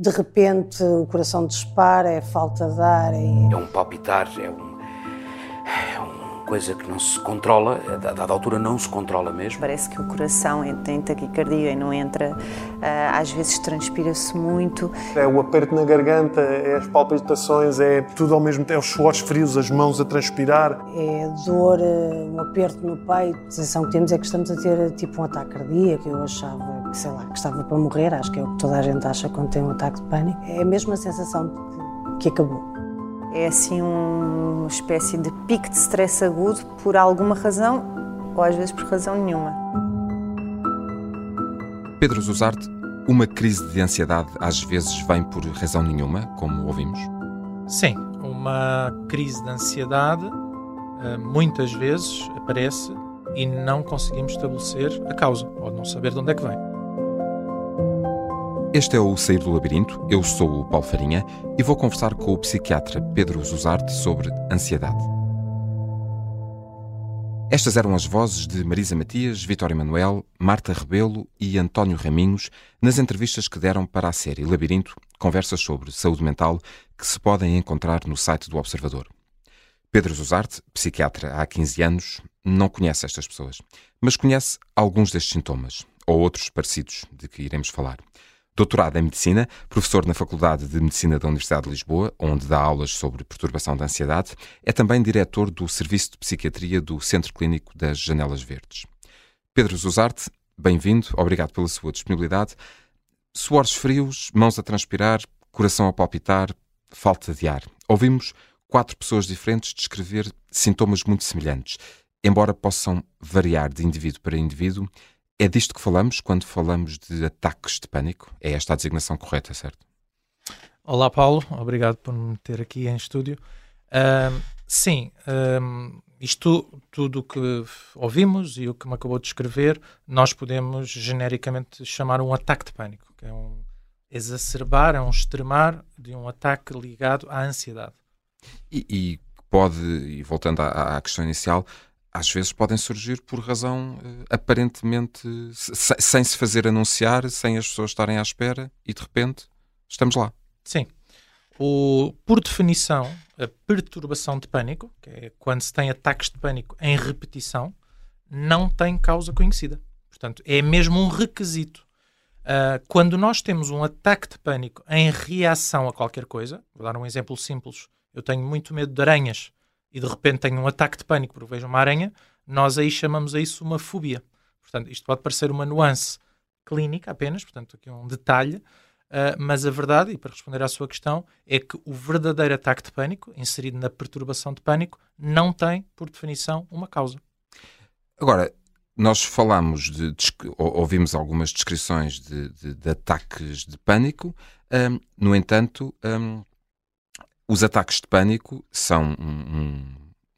de repente o coração dispara, é falta de ar. É, é um palpitar, é um coisa que não se controla, a dada altura não se controla mesmo. Parece que o coração tem taquicardia e não entra, ah, às vezes transpira-se muito. É o aperto na garganta, é as palpitações, é tudo ao mesmo tempo, é os suores frios, as mãos a transpirar. É dor, eh, um aperto no peito. A sensação que temos é que estamos a ter tipo um ataque cardíaco. Eu achava sei lá, que estava para morrer, acho que é o que toda a gente acha quando tem um ataque de pânico. É a mesma sensação de que acabou. É assim uma espécie de pico de stress agudo por alguma razão ou às vezes por razão nenhuma. Pedro Zuzarte, uma crise de ansiedade às vezes vem por razão nenhuma, como ouvimos? Sim, uma crise de ansiedade eh, muitas vezes aparece e não conseguimos estabelecer a causa, ou não saber de onde é que vem. Este é o Sair do Labirinto. Eu sou o Paulo Farinha e vou conversar com o psiquiatra Pedro Zuzarte sobre ansiedade. Estas eram as vozes de Marisa Matias, Vitória Manuel, Marta Rebelo e António Raminhos nas entrevistas que deram para a série Labirinto, conversas sobre saúde mental que se podem encontrar no site do Observador. Pedro Zuzarte, psiquiatra há 15 anos, não conhece estas pessoas, mas conhece alguns destes sintomas, ou outros parecidos de que iremos falar. Doutorado em Medicina, professor na Faculdade de Medicina da Universidade de Lisboa, onde dá aulas sobre perturbação da ansiedade, é também diretor do Serviço de Psiquiatria do Centro Clínico das Janelas Verdes. Pedro Zuzarte, bem-vindo, obrigado pela sua disponibilidade. Suores frios, mãos a transpirar, coração a palpitar, falta de ar. Ouvimos quatro pessoas diferentes descrever sintomas muito semelhantes, embora possam variar de indivíduo para indivíduo é disto que falamos quando falamos de ataques de pânico? É esta a designação correta, certo? Olá, Paulo. Obrigado por me ter aqui em estúdio. Uh, sim, uh, isto tudo o que ouvimos e o que me acabou de descrever, nós podemos genericamente chamar um ataque de pânico, que é um exacerbar, é um extremar de um ataque ligado à ansiedade. E, e pode, e voltando à, à questão inicial, às vezes podem surgir por razão uh, aparentemente se, sem se fazer anunciar, sem as pessoas estarem à espera e de repente estamos lá. Sim. O, por definição, a perturbação de pânico, que é quando se tem ataques de pânico em repetição, não tem causa conhecida. Portanto, é mesmo um requisito. Uh, quando nós temos um ataque de pânico em reação a qualquer coisa, vou dar um exemplo simples. Eu tenho muito medo de aranhas e de repente tenho um ataque de pânico porque vejo uma aranha, nós aí chamamos a isso uma fobia. Portanto, isto pode parecer uma nuance clínica apenas, portanto, aqui um detalhe, uh, mas a verdade, e para responder à sua questão, é que o verdadeiro ataque de pânico, inserido na perturbação de pânico, não tem, por definição, uma causa. Agora, nós falamos de, de ouvimos algumas descrições de, de, de ataques de pânico, um, no entanto, um, os ataques de pânico são um,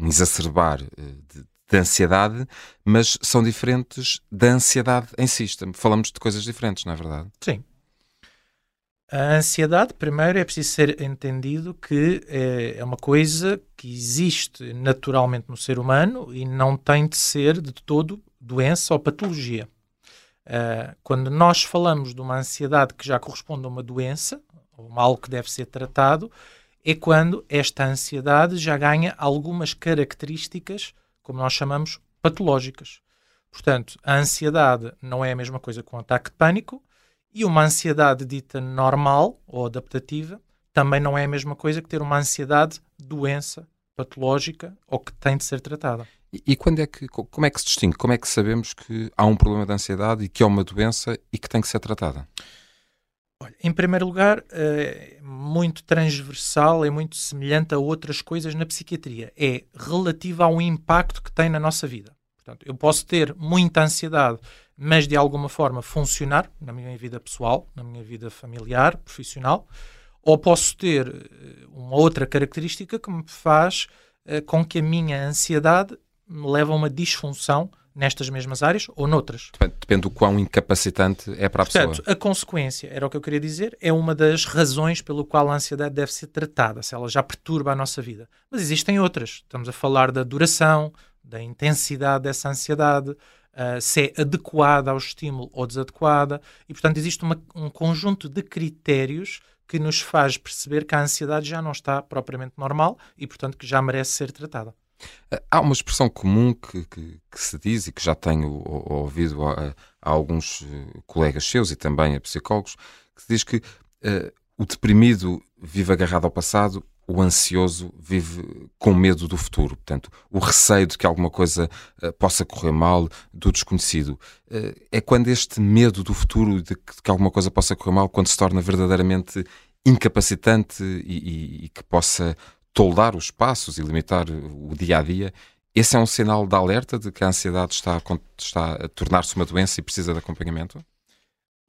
um exacerbar eh, de, de, ansiedade, mas são diferentes da ansiedade em si. Falamos de coisas diferentes, não é verdade? Sim. A ansiedade, primeiro, é preciso ser entendido que é, é uma coisa que existe naturalmente no ser humano e não tem de ser de todo doença ou patologia. Uh, quando nós falamos de uma ansiedade que já corresponde a uma doença, ou algo que deve ser tratado, é quando esta ansiedade já ganha algumas características, como nós chamamos, patológicas. Portanto, a ansiedade não é a mesma coisa que um ataque de pânico e uma ansiedade dita normal ou adaptativa também não é a mesma coisa que ter uma ansiedade doença patológica ou que tem de ser tratada. E, e quando é que, como é que se distingue? Como é que sabemos que há um problema de ansiedade e que é uma doença e que tem que ser tratada? Em primeiro lugar, é muito transversal, é muito semelhante a outras coisas na psiquiatria. É relativa ao impacto que tem na nossa vida. Portanto, eu posso ter muita ansiedade, mas de alguma forma funcionar na minha vida pessoal, na minha vida familiar, profissional, ou posso ter eh, uma outra característica que me faz uh, com que a minha ansiedade me leve a uma disfunção nestas mesmas áreas ou noutras. Depende, depende do quão incapacitante é para a Portanto, pessoa. a consequência, era o que eu queria dizer, é uma das razões pelo qual a ansiedade deve ser tratada, se ela já perturba a nossa vida. Mas existem outras. Estamos a falar da duração, da intensidade dessa ansiedade, uh, se é adequada ao estímulo ou desadequada, e portanto existe uma, um conjunto de critérios que nos faz perceber que a ansiedade já não está propriamente normal e portanto que já merece ser tratada. Há uma expressão comum que, que, que, se diz e que já tenho ouvido a, a, alguns eh, colegas seus e também a psicólogos, que se diz que uh, o deprimido vive agarrado ao passado, o ansioso vive com medo do futuro. Portanto, o receio de que alguma coisa uh, possa correr mal, do desconhecido. Uh, é quando este medo do futuro, de que, de que, alguma coisa possa correr mal, quando se torna verdadeiramente incapacitante e, e, e que possa toldar os passos e limitar o dia a dia, esse é um sinal de alerta de que a ansiedade está a, está a tornar-se uma doença e precisa de acompanhamento?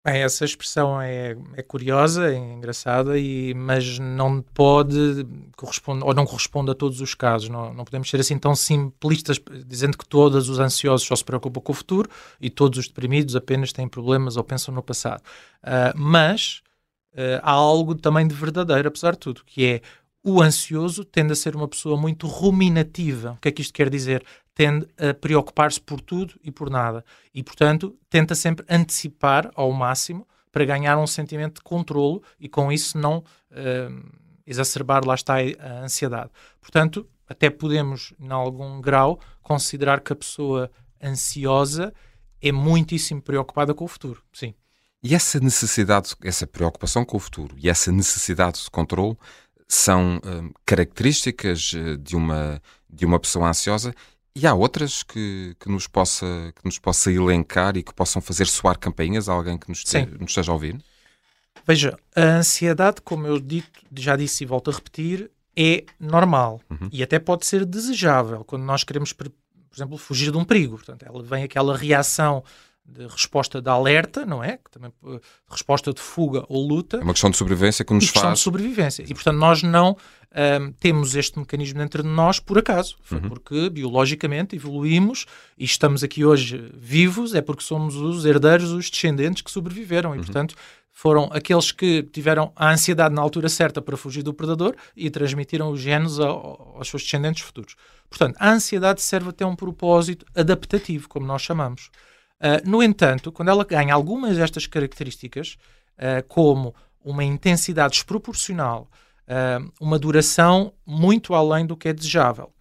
Bem, essa expressão é, é curiosa, é engraçada, e, mas não pode corresponder, ou não corresponde a todos os casos. Não, não podemos ser assim tão simplistas, dizendo que todos os ansiosos só se preocupam com o futuro e todos os deprimidos apenas têm problemas ou pensam no passado. Uh, mas uh, há algo também de verdadeiro, apesar de tudo, que é o ansioso tende a ser uma pessoa muito ruminativa. O que é que isto quer dizer? Tende a preocupar-se por tudo e por nada. E, portanto, tenta sempre antecipar ao máximo para ganhar um sentimento de controlo e, com isso, não uh, exacerbar, lá está, a ansiedade. Portanto, até podemos, em algum grau, considerar que a pessoa ansiosa é muitíssimo preocupada com o futuro. Sim. E essa necessidade, essa preocupação com o futuro e essa necessidade de controle são hum, características eh, de uma, de uma pessoa ansiosa e há outras que, que, nos possa, que nos possa elencar e que possam fazer soar campainhas a alguém que nos, te, nos esteja a ouvir? Veja, a ansiedade, como eu dito, já disse e volto a repetir, é normal uhum. e até pode ser desejável quando nós queremos, por exemplo, fugir de um perigo. Portanto, ela vem aquela reação de resposta de alerta, não é? Que também, uh, resposta de fuga ou luta. É uma questão de sobrevivência que nos questão faz. de sobrevivência. E, portanto, nós não um, temos este mecanismo dentro de nós por acaso. Foi uhum. porque biologicamente evoluímos e estamos aqui hoje vivos, é porque somos os herdeiros, os descendentes que sobreviveram. E, uhum. portanto, foram aqueles que tiveram a ansiedade na altura certa para fugir do predador e transmitiram os genes aos seus descendentes futuros. Portanto, a ansiedade serve até um propósito adaptativo, como nós chamamos. Uh, no entanto, quando ela ganha algumas destas características, uh, como uma intensidade desproporcional, uh, uma duração muito além do que é desejável,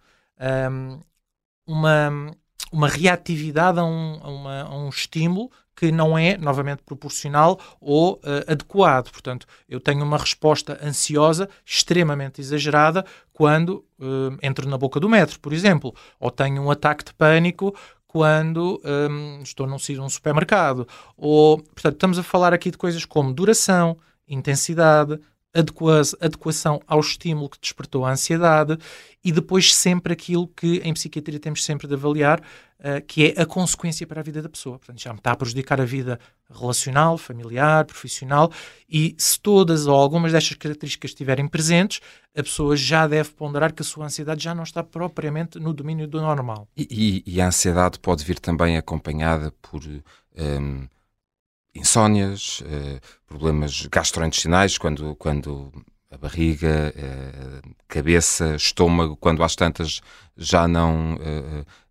uma, uma reatividade a um, a, uma, a um estímulo que não é, novamente, proporcional ou uh, adequado. Portanto, eu tenho uma resposta ansiosa extremamente exagerada quando uh, entro na boca do metro, por exemplo, ou tenho um ataque de pânico quando um, estou num, num supermercado. Ou, portanto, estamos a falar aqui de coisas como duração, intensidade, adequação ao estímulo que despertou a ansiedade e depois sempre aquilo que em psiquiatria temos sempre de avaliar, uh, que é a consequência para a vida da pessoa. Portanto, já me está a prejudicar a vida relacional, familiar, profissional e se todas ou algumas destas características estiverem presentes, a pessoa já deve ponderar que a sua ansiedade já não está propriamente no domínio do normal. E, e, e a ansiedade pode vir também acompanhada por... Um insónias, uh, problemas gastrointestinais, quando, quando a barriga, uh, cabeça, estômago, quando às tantas já não.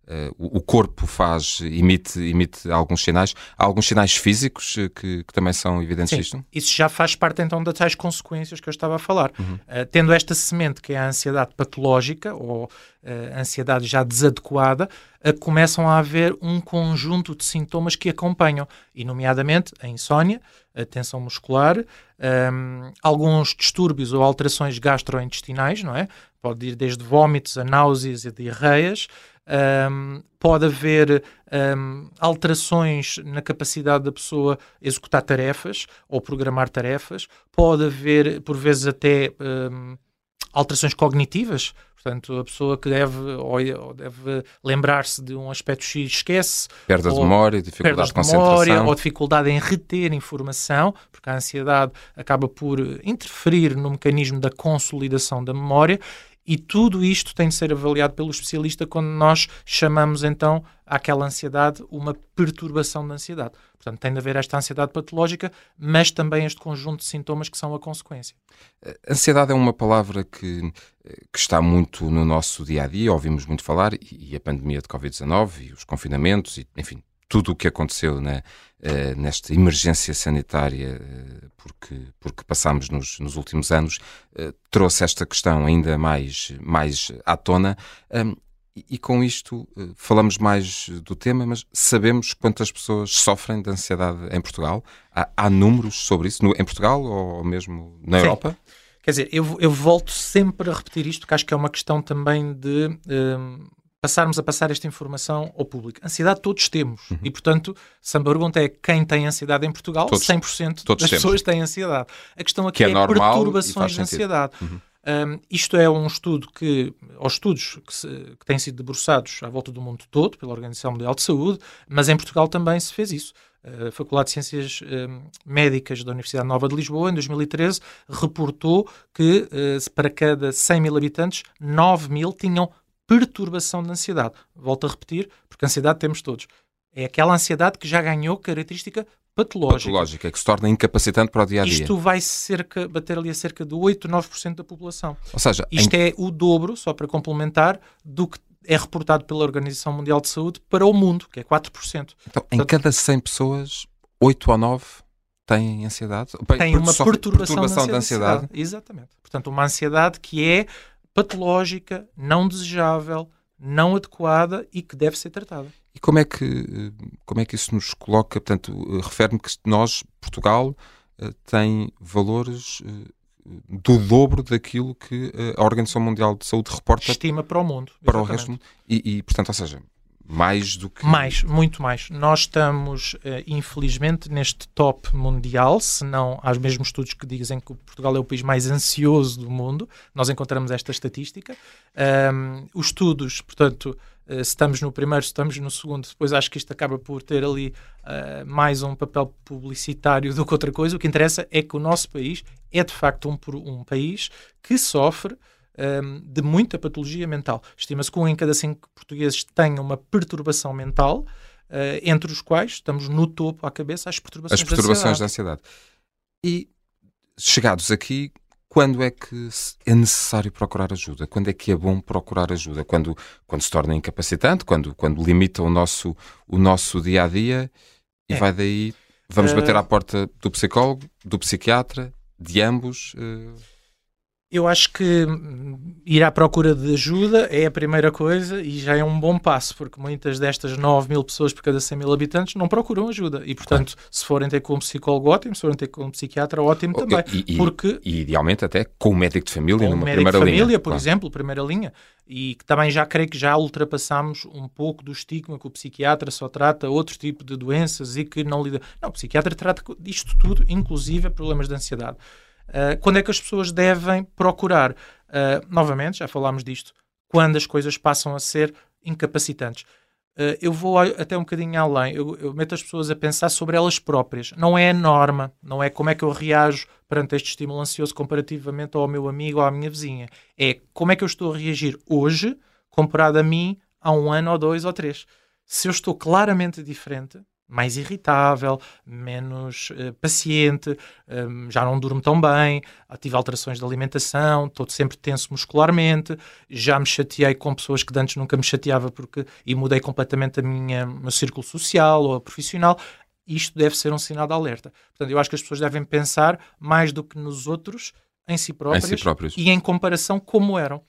Uh, o corpo faz, emite, emite alguns sinais. Há alguns sinais físicos que, que também são evidentes Sim, disto? Isso já faz parte então das tais consequências que eu estava a falar. Uhum. tendo esta semente que é a ansiedade patológica ou ansiedade já desadequada, começam a haver um conjunto de sintomas que acompanham, e nomeadamente a insónia, a tensão muscular, um, alguns distúrbios ou alterações gastrointestinais, não é? Pode ir desde vômitos a náuseas e diarreias, um, pode haver um, alterações na capacidade da pessoa executar tarefas ou programar tarefas, pode haver, por vezes, até um, alterações cognitivas, Portanto, a pessoa que deve, ou deve lembrar-se de um aspecto X esquece. Perda de memória, dificuldade de, de memória, ou dificuldade em reter informação, porque a ansiedade acaba por interferir no mecanismo da consolidação da memória e tudo isto tem de ser avaliado pelo especialista quando nós chamamos então àquela ansiedade uma perturbação da ansiedade. Portanto, tem de haver esta ansiedade patológica, mas também este conjunto de sintomas que são a consequência. Ansiedade é uma palavra que, que está muito no nosso dia a dia, ouvimos muito falar, e a pandemia de Covid-19 e os confinamentos, e, enfim, tudo o que aconteceu né, uh, nesta emergência sanitária, uh, porque, porque passámos nos, nos últimos anos, uh, trouxe esta questão ainda mais, mais à tona. E, com isto falamos mais do tema, mas sabemos quantas pessoas sofrem de ansiedade em Portugal? Há, há números sobre isso no, em Portugal ou mesmo na Sim. Europa? Quer dizer, eu, eu volto sempre a repetir isto, que acho que é uma questão também de um, passarmos a passar esta informação ao público. Ansiedade todos temos. Uhum. E, portanto, se a pergunta é quem tem ansiedade em Portugal, todos, 100% todos das temos. pessoas têm ansiedade. A questão aqui que é, é perturbações de ansiedade. Uhum. Um, isto é um estudo que, aos estudos que, se, que, têm sido debruçados à volta do mundo todo, pela Organização Mundial de Saúde, mas em Portugal também se fez isso. A Faculdade de Ciências um, Médicas da Universidade Nova de Lisboa, em 2013, reportou que uh, para cada 100 mil habitantes, 9 mil tinham perturbação de ansiedade. Volto a repetir, porque ansiedade temos todos. É aquela ansiedade que já ganhou característica patológica. Patológica, que se torna incapacitante para o dia a dia. Isto vai cerca, bater ali a cerca de 8, 9% da população. Ou seja, isto em... é o dobro, só para complementar, do que é reportado pela Organização Mundial de Saúde para o mundo, que é 4%. Então, Portanto, em cada 100 pessoas, 8 ou 9 têm ansiedade? Tem uma perturbação, perturbação da ansiedade. ansiedade. Exatamente. Portanto, uma ansiedade que é patológica, não desejável, não adequada e que deve ser tratada. E como é que, como é que isso nos coloca? Portanto, refere-me que nós, Portugal, eh, tem valores eh, do dobro daquilo que eh, a Organização Mundial de Saúde reporta. Estima para o mundo. Para exatamente. o resto. E, e, portanto, ou seja, mais do que. Mais, muito mais. Nós estamos, uh, infelizmente, neste top mundial, se não há os mesmos estudos que dizem que Portugal é o país mais ansioso do mundo. Nós encontramos esta estatística. Um, os estudos, portanto, uh, se estamos no primeiro, se estamos no segundo, depois acho que isto acaba por ter ali uh, mais um papel publicitário do que outra coisa. O que interessa é que o nosso país é, de facto, um, um país que sofre um, de muita patologia mental. Estima-se que um em cada cinco portugueses tenha uma perturbação mental, uh, entre os quais estamos no topo à cabeça as perturbações, as perturbações da ansiedade. E chegados aqui, quando é que é necessário procurar ajuda? Quando é que é bom procurar ajuda? Quando, quando se torna incapacitante? Quando, quando limita o nosso, o nosso dia a dia? E é. vai daí. Vamos uh... bater à porta do psicólogo, do psiquiatra, de ambos? Uh... Eu acho que ir à procura de ajuda é a primeira coisa e já é um bom passo, porque muitas destas 9 mil pessoas por cada 100 mil habitantes não procuram ajuda. E, portanto, claro. se forem ter com um psicólogo, ótimo, se forem ter com um psiquiatra, ótimo também. E, porque, e, idealmente até com um médico de família numa primeira linha. médico de família, por claro. exemplo, primeira linha. E que também já creio que já ultrapassamos um pouco do estigma que o psiquiatra só trata outro tipo de doenças e que não lida. Não, o psiquiatra trata disto tudo, inclusive problemas de ansiedade. Uh, quando é que as pessoas devem procurar? Uh, novamente, já falámos disto, quando as coisas passam a ser incapacitantes. Uh, eu vou até um bocadinho além, eu, eu, meto as pessoas a pensar sobre elas próprias. Não é a norma, não é como é que eu reajo perante este estímulo ansioso comparativamente ao meu amigo ou à minha vizinha. É como é que eu estou a reagir hoje comparado a mim há um ano ou dois ou três. Se eu estou claramente diferente, mais irritável, menos uh, paciente, um, já não durmo tão bem, tive alterações de alimentação, estou sempre tenso muscularmente, já me chateei com pessoas que antes nunca me chateava porque e mudei completamente a minha meu círculo social ou profissional. Isto deve ser um sinal de alerta. Portanto, eu acho que as pessoas devem pensar mais do que nos outros em si próprios, em si próprios. e em comparação como eram.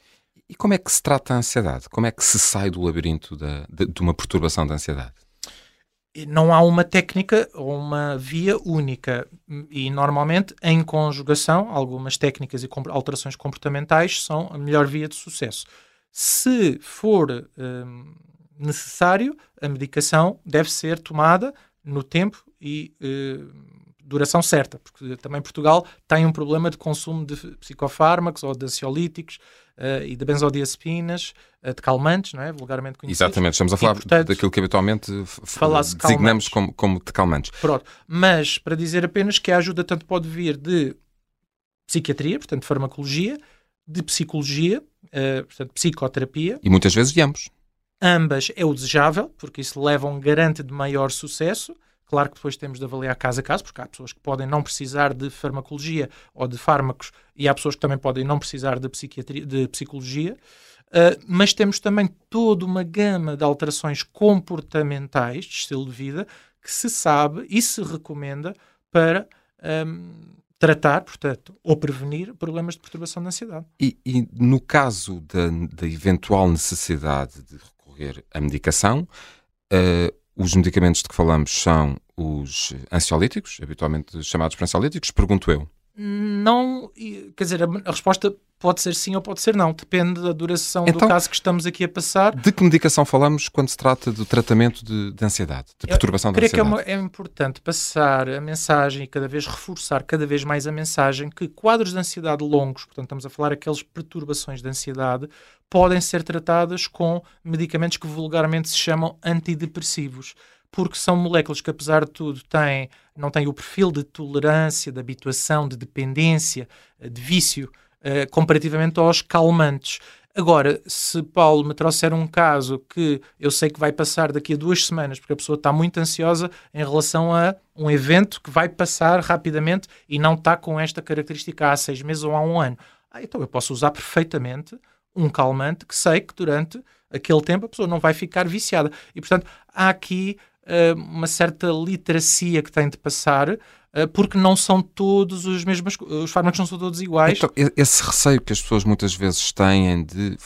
E como é que se trata a ansiedade? Como é que se sai do labirinto da, de, de uma perturbação da ansiedade? Não há uma técnica ou uma via única e normalmente em conjugação algumas técnicas e alterações comportamentais são a melhor via de sucesso. Se for hum, necessário, a medicação deve ser tomada no tempo e hum, duração certa, porque também Portugal tem um problema de consumo de psicofármacos ou de ansiolíticos uh, e de benzodiazepinas, uh, de calmantes, não é? vulgarmente conhecidos. Exatamente, estamos a falar e, portanto, daquilo que habitualmente designamos como, como de calmantes. Pronto, mas para dizer apenas que a ajuda tanto pode vir de psiquiatria, portanto farmacologia, de psicologia, uh, portanto psicoterapia. E muitas vezes de ambos. Ambas é o desejável, porque isso leva a um garante de maior sucesso. Claro que depois temos de avaliar caso a caso, porque há pessoas que podem não precisar de farmacologia ou de fármacos e há pessoas que também podem não precisar de, psiquiatria, de psicologia. Uh, mas temos também toda uma gama de alterações comportamentais de estilo de vida que se sabe e se recomenda para um, tratar, portanto, ou prevenir problemas de perturbação de ansiedade. E, e no caso da, da, eventual necessidade de recorrer à medicação, uh, os medicamentos de que falamos são os ansiolíticos, habitualmente chamados por ansiolíticos, pergunto eu. Não, quer dizer, a resposta pode ser sim ou pode ser não, depende da duração então, do caso que estamos aqui a passar. De que medicação falamos quando se trata do tratamento de, de ansiedade, de perturbação da ansiedade? Creio que é, uma, é, importante passar a mensagem e cada vez reforçar cada vez mais a mensagem que quadros de ansiedade longos, portanto estamos a falar aquelas perturbações de ansiedade, podem ser tratadas com medicamentos que vulgarmente se chamam antidepressivos porque são moléculas que, apesar de tudo, têm, não têm o perfil de tolerância, de habituação, de dependência, eh, de vício, uh, comparativamente aos calmantes. Agora, se Paulo me trouxer um caso que eu sei que vai passar daqui a duas semanas, porque a pessoa está muito ansiosa em relação a um evento que vai passar rapidamente e não está com esta característica há seis meses ou há um ano, ah, então eu posso usar perfeitamente um calmante que sei que durante aquele tempo a pessoa não vai ficar viciada. E, portanto, há aqui uh, uma certa literacia que tem de passar, porque não são todos os mesmos, os fármacos não são todos iguais. Então, esse receio que as pessoas muitas vezes têm de,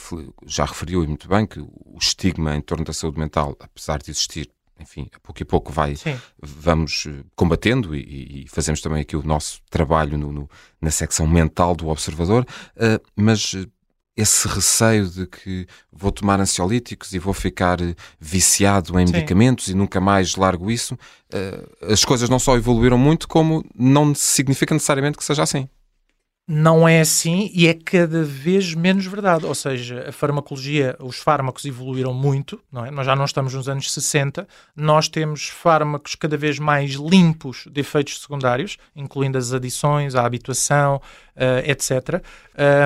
já referiu muito bem, que o estigma em torno da saúde mental, apesar de existir, enfim, a pouco e pouco vai, vamos eh, combatendo e, e, fazemos também aqui o nosso trabalho no, no, na secção mental do observador, uh, mas esse receio de que vou tomar ansiolíticos e vou ficar eh, viciado em Sim. medicamentos e nunca mais largo isso, uh, as coisas não só evoluíram muito, como não significa necessariamente que seja assim não é assim e é cada vez menos verdade. Ou seja, a farmacologia, os fármacos evoluíram muito, não é? Nós já não estamos nos anos 60, nós temos fármacos cada vez mais limpos de efeitos secundários, incluindo as adições, a habituação, uh, etc.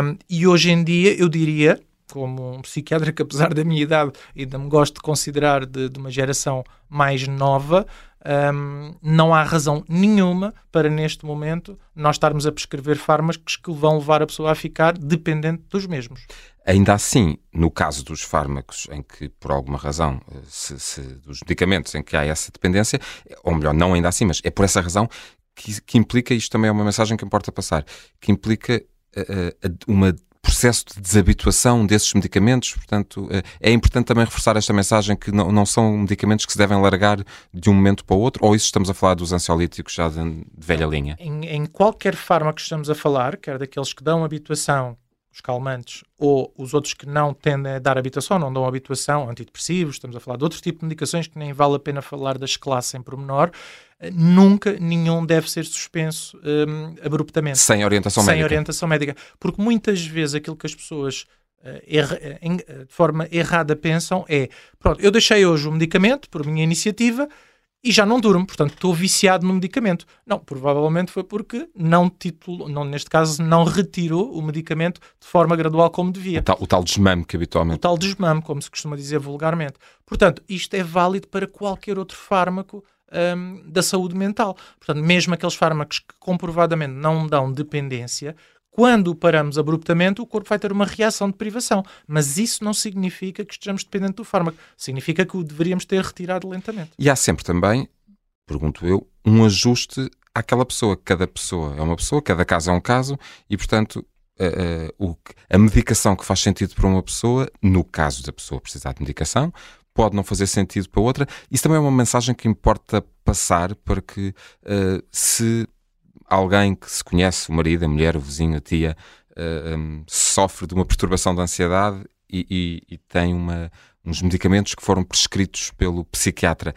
Um, e hoje em dia, eu diria, como um psiquiatra que, apesar da minha idade, ainda me gosto de considerar de, de uma geração mais nova, um, não há razão nenhuma para, neste momento, nós estarmos a prescrever fármacos que vão levar a pessoa a ficar dependente dos mesmos. Ainda assim, no caso dos fármacos em que, por alguma razão, eh, se, se, dos medicamentos em que há essa dependência, ou melhor, não ainda assim, mas é por essa razão que, que implica, isto também é uma mensagem que importa passar, que implica uh, uma processo de desabituação desses medicamentos. Portanto, eh, é importante também reforçar esta mensagem que não, não são medicamentos que se devem largar de um momento para o outro, ou isso estamos a falar dos ansiolíticos já de, de velha linha? Em, em qualquer fármaco que estamos a falar, quer daqueles que dão habituação os calmantes, ou os outros que não tendem a dar habituação, não dão habituação, antidepressivos, estamos a falar de outro tipo de medicações que nem vale a pena falar das classes em pormenor, nunca nenhum deve ser suspenso um, abruptamente. Sem orientação médica. Sem orientação médica. Porque muitas vezes aquilo que as pessoas uh, erra, de forma errada pensam é, pronto, eu deixei hoje o medicamento por minha iniciativa, e já não durmo, portanto estou viciado no medicamento. Não, provavelmente foi porque não titulou, não, neste caso não retirou o medicamento de forma gradual como devia. O tal, o tal desmame que habitualmente. O tal desmame, como se costuma dizer vulgarmente. Portanto, isto é válido para qualquer outro fármaco um, da saúde mental. Portanto, mesmo aqueles fármacos que comprovadamente não dão dependência, quando paramos abruptamente, o corpo vai ter uma reação de privação. Mas isso não significa que estejamos dependentes do fármaco. Significa que o deveríamos ter retirado lentamente. E há sempre também, pergunto eu, um ajuste àquela pessoa. Cada pessoa é uma pessoa, cada caso é um caso, e portanto. Uh, uh, o, a medicação que faz sentido para uma pessoa, no caso da pessoa precisar de medicação, pode não fazer sentido para outra. Isso também é uma mensagem que importa passar para que, uh, se alguém que se conhece, o marido, a mulher, o vizinho, a tia, uh, eh, um, sofre de uma perturbação de ansiedade e, e, e tem uma, uns medicamentos que foram prescritos pelo psiquiatra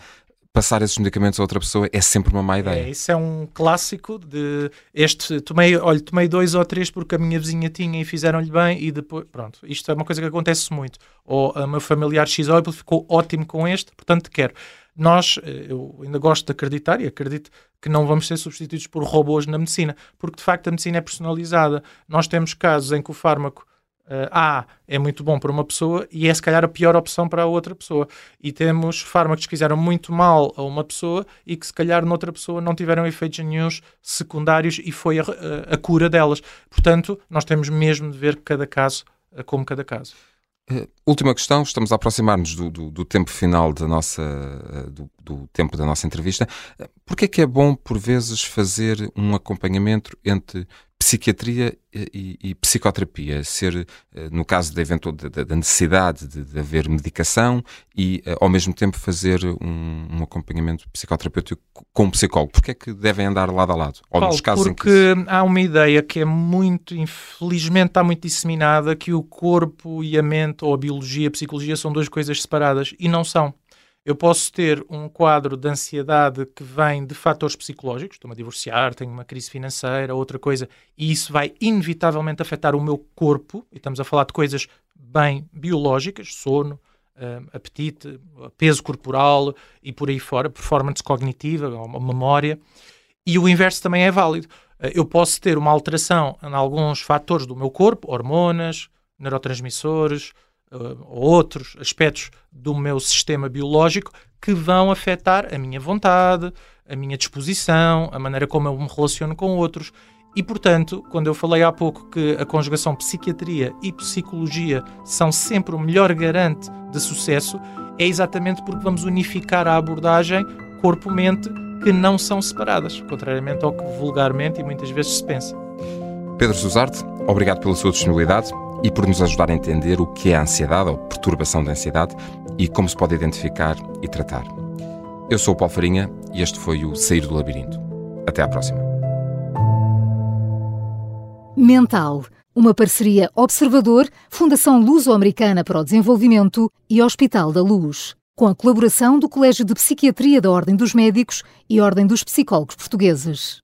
passar esses medicamentos a outra pessoa é sempre uma má ideia. É, isso é um clássico de este, tomei, olha, tomei dois ou três porque a minha vizinha tinha e fizeram-lhe bem e depois, pronto, isto é uma coisa que acontece muito. Ou a meu familiar X ficou ótimo com este, portanto quero. Nós, eh, eu ainda gosto de acreditar e acredito que não vamos ser substituídos por robôs na medicina, porque de facto a medicina é personalizada. Nós temos casos em que o fármaco uh, A é muito bom para uma pessoa e é se calhar a pior opção para a outra pessoa. E temos fármacos que fizeram muito mal a uma pessoa e que se calhar noutra pessoa não tiveram efeitos nenhums secundários e foi a, a, cura delas. Portanto, nós temos mesmo de ver cada caso como cada caso. Uh, última questão, estamos a aproximar-nos do, do, do, tempo final da nossa, uh, do, do, tempo da nossa entrevista. Uh, Porquê é que é bom, por vezes, fazer um acompanhamento entre psiquiatria e, e, psicoterapia, ser, eh, no caso da, da, da necessidade de, de, haver medicação e, eh, ao mesmo tempo, fazer um, um, acompanhamento psicoterapêutico com um psicólogo. Porquê é que devem andar lado a lado? Ou Paulo, nos casos porque em que... há uma ideia que é muito, infelizmente, está muito disseminada, que o corpo e a mente, ou a biologia, a psicologia, são duas coisas separadas, e não são. Eu posso ter um quadro de ansiedade que vem de fatores psicológicos, estou-me a divorciar, tenho uma crise financeira, outra coisa, e isso vai inevitavelmente afetar o meu corpo, e estamos a falar de coisas bem biológicas, sono, uh, apetite, peso corporal e por aí fora, performance cognitiva, memória, e o inverso também é válido. Uh, eu posso ter uma alteração em alguns fatores do meu corpo, hormonas, neurotransmissores, uh, outros aspectos do meu sistema biológico que vão afetar a minha vontade, a minha disposição, a maneira como eu me relaciono com outros. E, portanto, quando eu falei há pouco que a conjugação psiquiatria e psicologia são sempre o melhor garante de sucesso, é exatamente porque vamos unificar a abordagem corpo-mente que não são separadas, contrariamente ao que vulgarmente e muitas vezes se pensa. Pedro Suzarte, obrigado pela sua disponibilidade e por nos ajudar a entender o que é a ansiedade ou perturbação da ansiedade e como se pode identificar e tratar. Eu sou o Paulo Farinha e este foi o Sair do Labirinto. Até à próxima. Mental, uma parceria Observador, Fundação Luso-Americana para o Desenvolvimento e Hospital da Luz, com a colaboração do Colégio de Psiquiatria da Ordem dos Médicos e Ordem dos Psicólogos Portugueses.